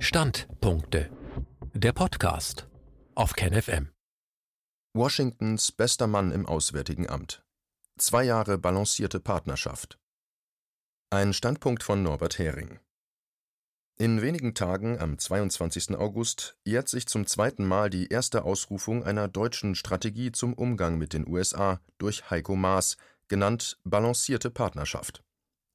Standpunkte. Der Podcast auf KenFM. Washingtons bester Mann im Auswärtigen Amt. Zwei Jahre balancierte Partnerschaft. Ein Standpunkt von Norbert Hering. In wenigen Tagen, am 22. August, jährt sich zum zweiten Mal die erste Ausrufung einer deutschen Strategie zum Umgang mit den USA durch Heiko Maas, genannt Balancierte Partnerschaft.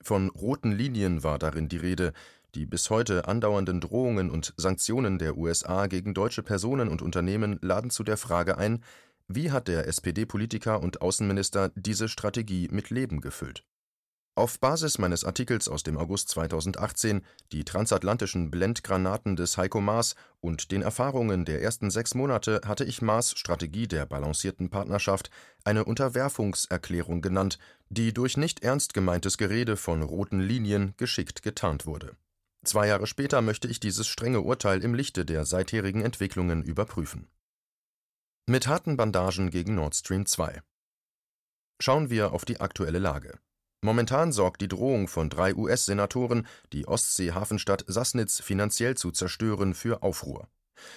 Von roten Linien war darin die Rede, die bis heute andauernden Drohungen und Sanktionen der USA gegen deutsche Personen und Unternehmen laden zu der Frage ein, wie hat der SPD-Politiker und Außenminister diese Strategie mit Leben gefüllt? Auf Basis meines Artikels aus dem August 2018 Die transatlantischen Blendgranaten des Heiko Maas und den Erfahrungen der ersten sechs Monate hatte ich Maas Strategie der balancierten Partnerschaft eine Unterwerfungserklärung genannt, die durch nicht ernst gemeintes Gerede von roten Linien geschickt getarnt wurde. Zwei Jahre später möchte ich dieses strenge Urteil im Lichte der seitherigen Entwicklungen überprüfen. Mit harten Bandagen gegen Nord Stream 2 Schauen wir auf die aktuelle Lage. Momentan sorgt die Drohung von drei US-Senatoren, die Ostsee-Hafenstadt Sassnitz finanziell zu zerstören, für Aufruhr.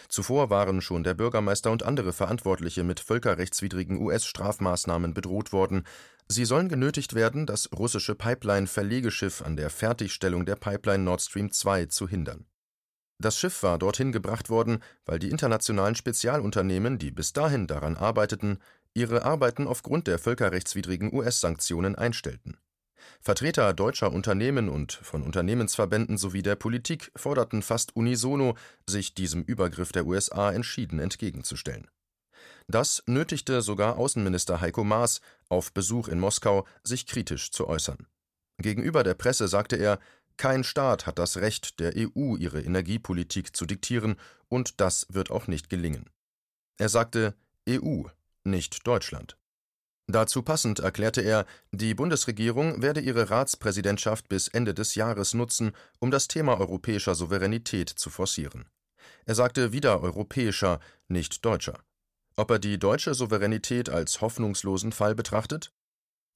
Zuvor waren schon der Bürgermeister und andere Verantwortliche mit völkerrechtswidrigen US-Strafmaßnahmen bedroht worden. Sie sollen genötigt werden, das russische Pipeline-Verlegeschiff an der Fertigstellung der Pipeline Nord Stream 2 zu hindern. Das Schiff war dorthin gebracht worden, weil die internationalen Spezialunternehmen, die bis dahin daran arbeiteten, ihre Arbeiten aufgrund der völkerrechtswidrigen US-Sanktionen einstellten. Vertreter deutscher Unternehmen und von Unternehmensverbänden sowie der Politik forderten fast unisono, sich diesem Übergriff der USA entschieden entgegenzustellen. Das nötigte sogar Außenminister Heiko Maas auf Besuch in Moskau, sich kritisch zu äußern. Gegenüber der Presse sagte er, kein Staat hat das Recht, der EU ihre Energiepolitik zu diktieren, und das wird auch nicht gelingen. Er sagte EU, nicht Deutschland. Dazu passend erklärte er, die Bundesregierung werde ihre Ratspräsidentschaft bis Ende des Jahres nutzen, um das Thema europäischer Souveränität zu forcieren. Er sagte wieder europäischer, nicht deutscher. Ob er die deutsche Souveränität als hoffnungslosen Fall betrachtet?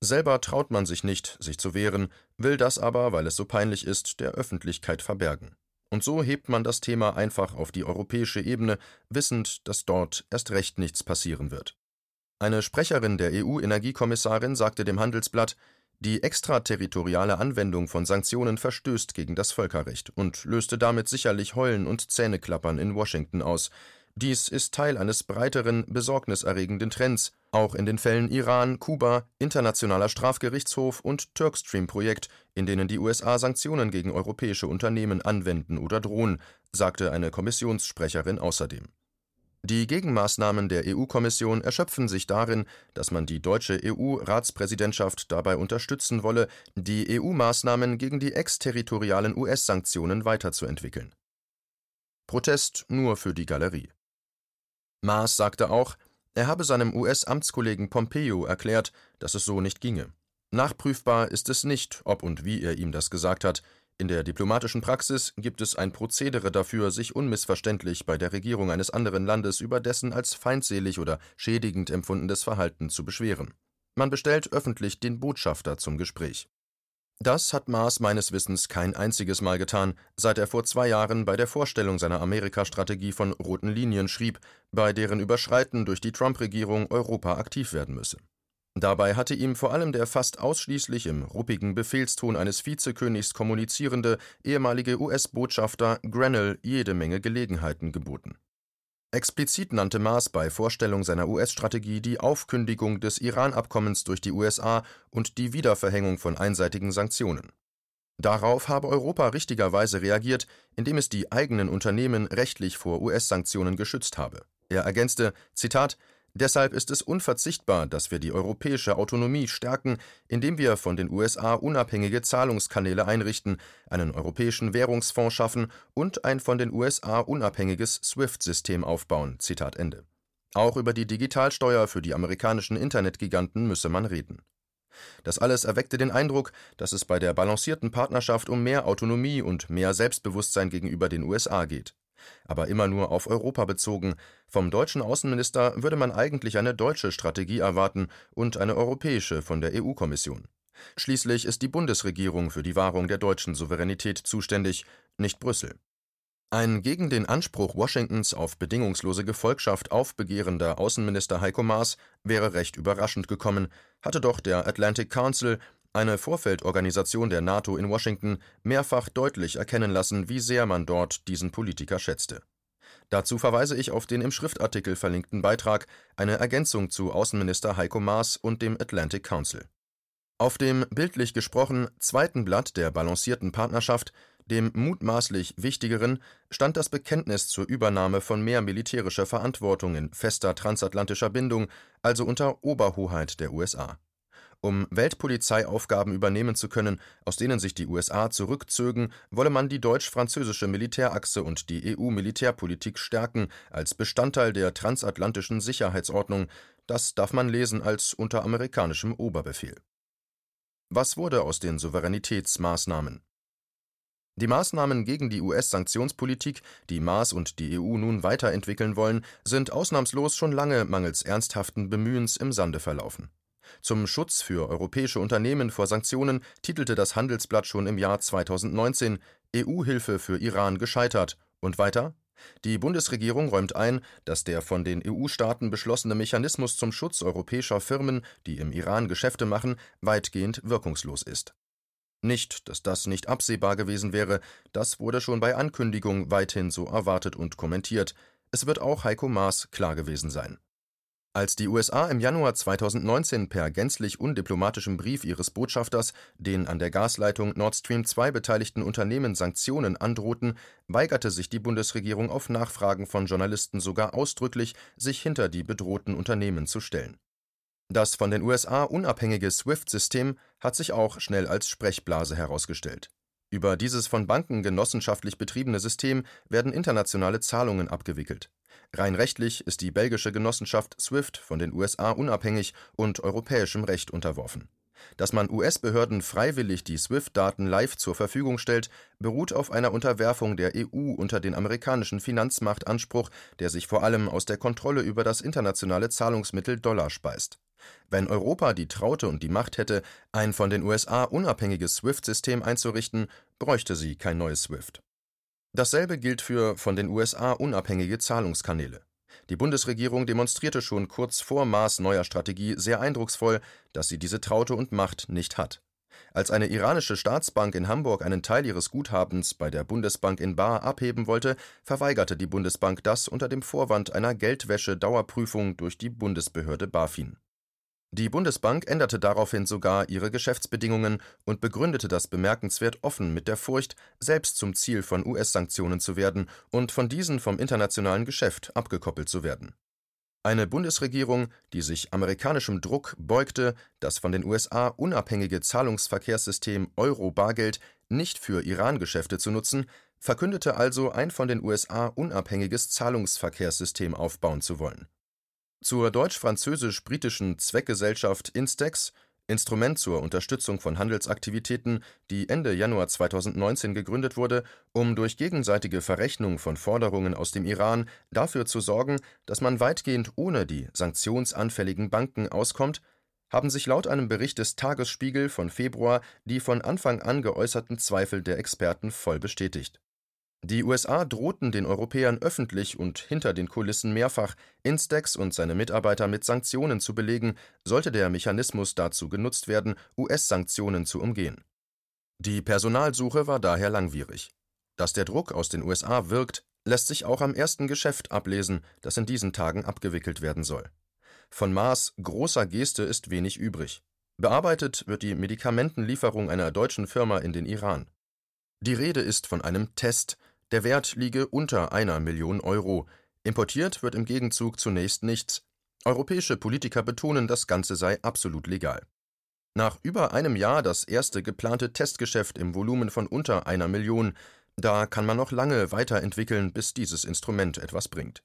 Selber traut man sich nicht, sich zu wehren, will das aber, weil es so peinlich ist, der Öffentlichkeit verbergen. Und so hebt man das Thema einfach auf die europäische Ebene, wissend, dass dort erst recht nichts passieren wird. Eine Sprecherin der EU-Energiekommissarin sagte dem Handelsblatt, die extraterritoriale Anwendung von Sanktionen verstößt gegen das Völkerrecht und löste damit sicherlich Heulen und Zähneklappern in Washington aus. Dies ist Teil eines breiteren, besorgniserregenden Trends, auch in den Fällen Iran, Kuba, Internationaler Strafgerichtshof und Turkstream-Projekt, in denen die USA Sanktionen gegen europäische Unternehmen anwenden oder drohen, sagte eine Kommissionssprecherin außerdem. Die Gegenmaßnahmen der EU-Kommission erschöpfen sich darin, dass man die deutsche EU-Ratspräsidentschaft dabei unterstützen wolle, die EU-Maßnahmen gegen die exterritorialen US-Sanktionen weiterzuentwickeln. Protest nur für die Galerie. Maas sagte auch, er habe seinem US-Amtskollegen Pompeo erklärt, dass es so nicht ginge. Nachprüfbar ist es nicht, ob und wie er ihm das gesagt hat, in der diplomatischen Praxis gibt es ein Prozedere dafür, sich unmissverständlich bei der Regierung eines anderen Landes über dessen als feindselig oder schädigend empfundenes Verhalten zu beschweren. Man bestellt öffentlich den Botschafter zum Gespräch. Das hat Maas meines Wissens kein einziges Mal getan, seit er vor zwei Jahren bei der Vorstellung seiner Amerikastrategie von roten Linien schrieb, bei deren Überschreiten durch die Trump-Regierung Europa aktiv werden müsse. Dabei hatte ihm vor allem der fast ausschließlich im ruppigen Befehlston eines Vizekönigs kommunizierende ehemalige US-Botschafter Grenell jede Menge Gelegenheiten geboten. Explizit nannte Maas bei Vorstellung seiner US-Strategie die Aufkündigung des Iran-Abkommens durch die USA und die Wiederverhängung von einseitigen Sanktionen. Darauf habe Europa richtigerweise reagiert, indem es die eigenen Unternehmen rechtlich vor US-Sanktionen geschützt habe. Er ergänzte: Zitat Deshalb ist es unverzichtbar, dass wir die europäische Autonomie stärken, indem wir von den USA unabhängige Zahlungskanäle einrichten, einen europäischen Währungsfonds schaffen und ein von den USA unabhängiges SWIFT-System aufbauen. Zitat Ende. Auch über die Digitalsteuer für die amerikanischen Internetgiganten müsse man reden. Das alles erweckte den Eindruck, dass es bei der balancierten Partnerschaft um mehr Autonomie und mehr Selbstbewusstsein gegenüber den USA geht aber immer nur auf Europa bezogen. Vom deutschen Außenminister würde man eigentlich eine deutsche Strategie erwarten und eine europäische von der EU-Kommission. Schließlich ist die Bundesregierung für die Wahrung der deutschen Souveränität zuständig, nicht Brüssel. Ein gegen den Anspruch Washingtons auf bedingungslose Gefolgschaft aufbegehrender Außenminister Heiko Maas wäre recht überraschend gekommen, hatte doch der Atlantic Council, eine Vorfeldorganisation der NATO in Washington, mehrfach deutlich erkennen lassen, wie sehr man dort diesen Politiker schätzte. Dazu verweise ich auf den im Schriftartikel verlinkten Beitrag, eine Ergänzung zu Außenminister Heiko Maas und dem Atlantic Council. Auf dem bildlich gesprochen zweiten Blatt der balancierten Partnerschaft, dem mutmaßlich wichtigeren, stand das Bekenntnis zur Übernahme von mehr militärischer Verantwortung in fester transatlantischer Bindung, also unter Oberhoheit der USA um Weltpolizeiaufgaben übernehmen zu können, aus denen sich die USA zurückzögen, wolle man die deutsch-französische Militärachse und die EU-Militärpolitik stärken als Bestandteil der transatlantischen Sicherheitsordnung. Das darf man lesen als unter amerikanischem Oberbefehl. Was wurde aus den Souveränitätsmaßnahmen? Die Maßnahmen gegen die US-Sanktionspolitik, die Maas und die EU nun weiterentwickeln wollen, sind ausnahmslos schon lange mangels ernsthaften Bemühens im Sande verlaufen. Zum Schutz für europäische Unternehmen vor Sanktionen titelte das Handelsblatt schon im Jahr 2019 EU-Hilfe für Iran gescheitert und weiter die Bundesregierung räumt ein, dass der von den EU-Staaten beschlossene Mechanismus zum Schutz europäischer Firmen, die im Iran Geschäfte machen, weitgehend wirkungslos ist. Nicht, dass das nicht absehbar gewesen wäre, das wurde schon bei Ankündigung weithin so erwartet und kommentiert. Es wird auch Heiko Maas klar gewesen sein als die USA im Januar 2019 per gänzlich undiplomatischem Brief ihres Botschafters den an der Gasleitung Nord Stream 2 beteiligten Unternehmen Sanktionen androhten, weigerte sich die Bundesregierung auf Nachfragen von Journalisten sogar ausdrücklich, sich hinter die bedrohten Unternehmen zu stellen. Das von den USA unabhängige SWIFT-System hat sich auch schnell als Sprechblase herausgestellt. Über dieses von Banken genossenschaftlich betriebene System werden internationale Zahlungen abgewickelt Rein rechtlich ist die belgische Genossenschaft SWIFT von den USA unabhängig und europäischem Recht unterworfen. Dass man US-Behörden freiwillig die SWIFT-Daten live zur Verfügung stellt, beruht auf einer Unterwerfung der EU unter den amerikanischen Finanzmachtanspruch, der sich vor allem aus der Kontrolle über das internationale Zahlungsmittel Dollar speist. Wenn Europa die Traute und die Macht hätte, ein von den USA unabhängiges SWIFT-System einzurichten, bräuchte sie kein neues SWIFT. Dasselbe gilt für von den USA unabhängige Zahlungskanäle. Die Bundesregierung demonstrierte schon kurz vor Maas neuer Strategie sehr eindrucksvoll, dass sie diese Traute und Macht nicht hat. Als eine iranische Staatsbank in Hamburg einen Teil ihres Guthabens bei der Bundesbank in Bar abheben wollte, verweigerte die Bundesbank das unter dem Vorwand einer Geldwäsche-Dauerprüfung durch die Bundesbehörde BaFin die Bundesbank änderte daraufhin sogar ihre Geschäftsbedingungen und begründete das bemerkenswert offen mit der Furcht, selbst zum Ziel von US-Sanktionen zu werden und von diesen vom internationalen Geschäft abgekoppelt zu werden. Eine Bundesregierung, die sich amerikanischem Druck beugte, das von den USA unabhängige Zahlungsverkehrssystem Euro-Bargeld nicht für Iran-Geschäfte zu nutzen, verkündete also ein von den USA unabhängiges Zahlungsverkehrssystem aufbauen zu wollen zur deutsch-französisch-britischen Zweckgesellschaft Instex, Instrument zur Unterstützung von Handelsaktivitäten, die Ende Januar 2019 gegründet wurde, um durch gegenseitige Verrechnung von Forderungen aus dem Iran dafür zu sorgen, dass man weitgehend ohne die sanktionsanfälligen Banken auskommt, haben sich laut einem Bericht des Tagesspiegel von Februar die von Anfang an geäußerten Zweifel der Experten voll bestätigt die USA drohten den Europäern öffentlich und hinter den Kulissen mehrfach, Instex und seine Mitarbeiter mit Sanktionen zu belegen, sollte der Mechanismus dazu genutzt werden, US-Sanktionen zu umgehen. Die Personalsuche war daher langwierig. Dass der Druck aus den USA wirkt, lässt sich auch am ersten Geschäft ablesen, das in diesen Tagen abgewickelt werden soll. Von Maß großer Geste ist wenig übrig. Bearbeitet wird die Medikamentenlieferung einer deutschen Firma in den Iran. Die Rede ist von einem Test, der Wert liege unter einer Million Euro. Importiert wird im Gegenzug zunächst nichts. Europäische Politiker betonen, das Ganze sei absolut legal. Nach über einem Jahr das erste geplante Testgeschäft im Volumen von unter einer Million. Da kann man noch lange weiterentwickeln, bis dieses Instrument etwas bringt.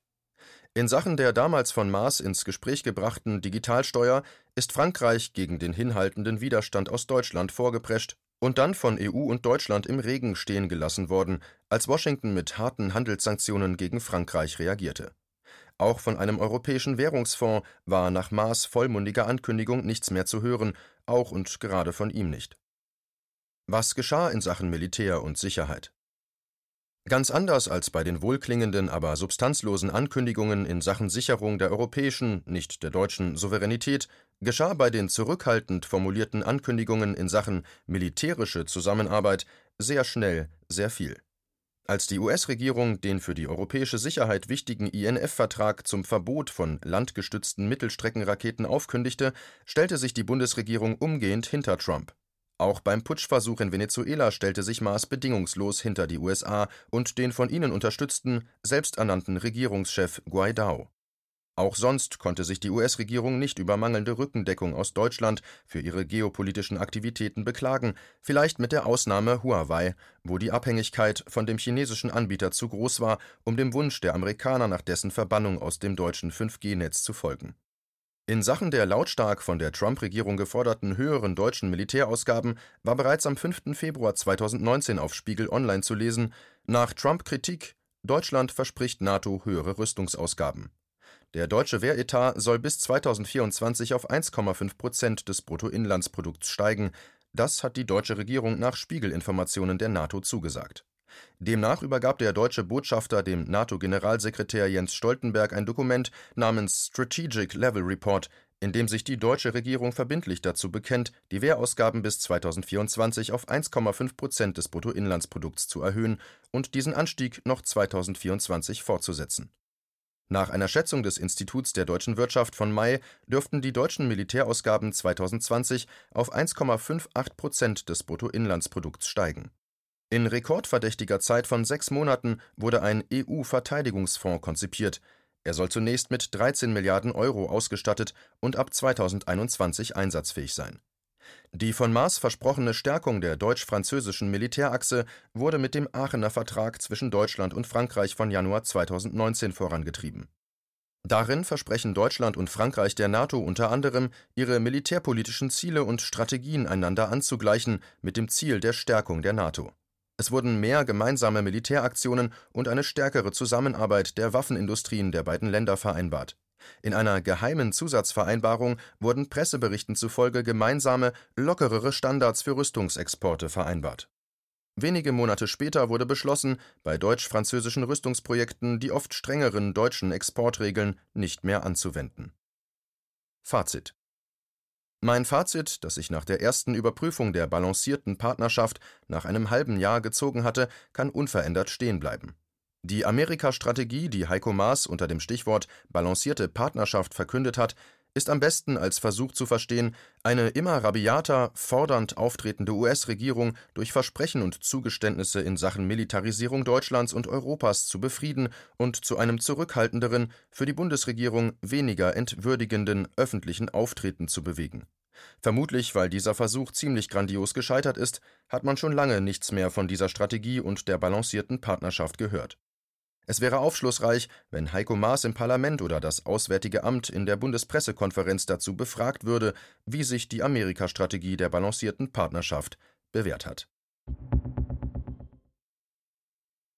In Sachen der damals von Maas ins Gespräch gebrachten Digitalsteuer ist Frankreich gegen den hinhaltenden Widerstand aus Deutschland vorgeprescht und dann von EU und Deutschland im Regen stehen gelassen worden, als Washington mit harten Handelssanktionen gegen Frankreich reagierte. Auch von einem europäischen Währungsfonds war nach Maas vollmundiger Ankündigung nichts mehr zu hören, auch und gerade von ihm nicht. Was geschah in Sachen Militär und Sicherheit? Ganz anders als bei den wohlklingenden, aber substanzlosen Ankündigungen in Sachen Sicherung der europäischen, nicht der deutschen Souveränität, geschah bei den zurückhaltend formulierten Ankündigungen in Sachen militärische Zusammenarbeit sehr schnell sehr viel. Als die US-Regierung den für die europäische Sicherheit wichtigen INF-Vertrag zum Verbot von landgestützten Mittelstreckenraketen aufkündigte, stellte sich die Bundesregierung umgehend hinter Trump. Auch beim Putschversuch in Venezuela stellte sich Maas bedingungslos hinter die USA und den von ihnen unterstützten, selbsternannten Regierungschef Guaidó. Auch sonst konnte sich die US-Regierung nicht über mangelnde Rückendeckung aus Deutschland für ihre geopolitischen Aktivitäten beklagen, vielleicht mit der Ausnahme Huawei, wo die Abhängigkeit von dem chinesischen Anbieter zu groß war, um dem Wunsch der Amerikaner nach dessen Verbannung aus dem deutschen 5G-Netz zu folgen in Sachen der lautstark von der Trump-Regierung geforderten höheren deutschen Militärausgaben war bereits am 5. Februar 2019 auf Spiegel Online zu lesen: Nach Trump-Kritik: Deutschland verspricht NATO höhere Rüstungsausgaben. Der deutsche Wehretat soll bis 2024 auf 1,5 Prozent des Bruttoinlandsprodukts steigen. Das hat die deutsche Regierung nach Spiegel-Informationen der NATO zugesagt Demnach übergab der deutsche Botschafter dem NATO-Generalsekretär Jens Stoltenberg ein Dokument namens Strategic Level Report, in dem sich die deutsche Regierung verbindlich dazu bekennt, die Wehrausgaben bis 2024 auf 1,5 Prozent des Bruttoinlandsprodukts zu erhöhen und diesen Anstieg noch 2024 fortzusetzen. Nach einer Schätzung des Instituts der deutschen Wirtschaft von Mai dürften die deutschen Militärausgaben 2020 auf 1,58 Prozent des Bruttoinlandsprodukts steigen in rekordverdächtiger Zeit von sechs Monaten wurde ein EU-Verteidigungsfonds konzipiert. Er soll zunächst mit 13 Milliarden Euro ausgestattet und ab 2021 einsatzfähig sein. Die von Maas versprochene Stärkung der deutsch-französischen Militärachse wurde mit dem Aachener Vertrag zwischen Deutschland und Frankreich von Januar 2019 vorangetrieben. Darin versprechen Deutschland und Frankreich der NATO unter anderem, ihre militärpolitischen Ziele und Strategien einander anzugleichen, mit dem Ziel der Stärkung der NATO. Es wurden mehr gemeinsame Militäraktionen und eine stärkere Zusammenarbeit der Waffenindustrien der beiden Länder vereinbart. In einer geheimen Zusatzvereinbarung wurden Presseberichten zufolge gemeinsame, lockerere Standards für Rüstungsexporte vereinbart. Wenige Monate später wurde beschlossen, bei deutsch-französischen Rüstungsprojekten die oft strengeren deutschen Exportregeln nicht mehr anzuwenden. Fazit mein Fazit, das ich nach der ersten Überprüfung der balancierten Partnerschaft nach einem halben Jahr gezogen hatte, kann unverändert stehen bleiben. Die Amerika-Strategie, die Heiko Maas unter dem Stichwort balancierte Partnerschaft verkündet hat, ist am besten als Versuch zu verstehen, eine immer rabiater, fordernd auftretende US-Regierung durch Versprechen und Zugeständnisse in Sachen Militarisierung Deutschlands und Europas zu befrieden und zu einem zurückhaltenderen, für die Bundesregierung weniger entwürdigenden öffentlichen Auftreten zu bewegen. Vermutlich, weil dieser Versuch ziemlich grandios gescheitert ist, hat man schon lange nichts mehr von dieser Strategie und der balancierten Partnerschaft gehört. Es wäre aufschlussreich, wenn Heiko Maas im Parlament oder das Auswärtige Amt in der Bundespressekonferenz dazu befragt würde, wie sich die Amerika-Strategie der balancierten Partnerschaft bewährt hat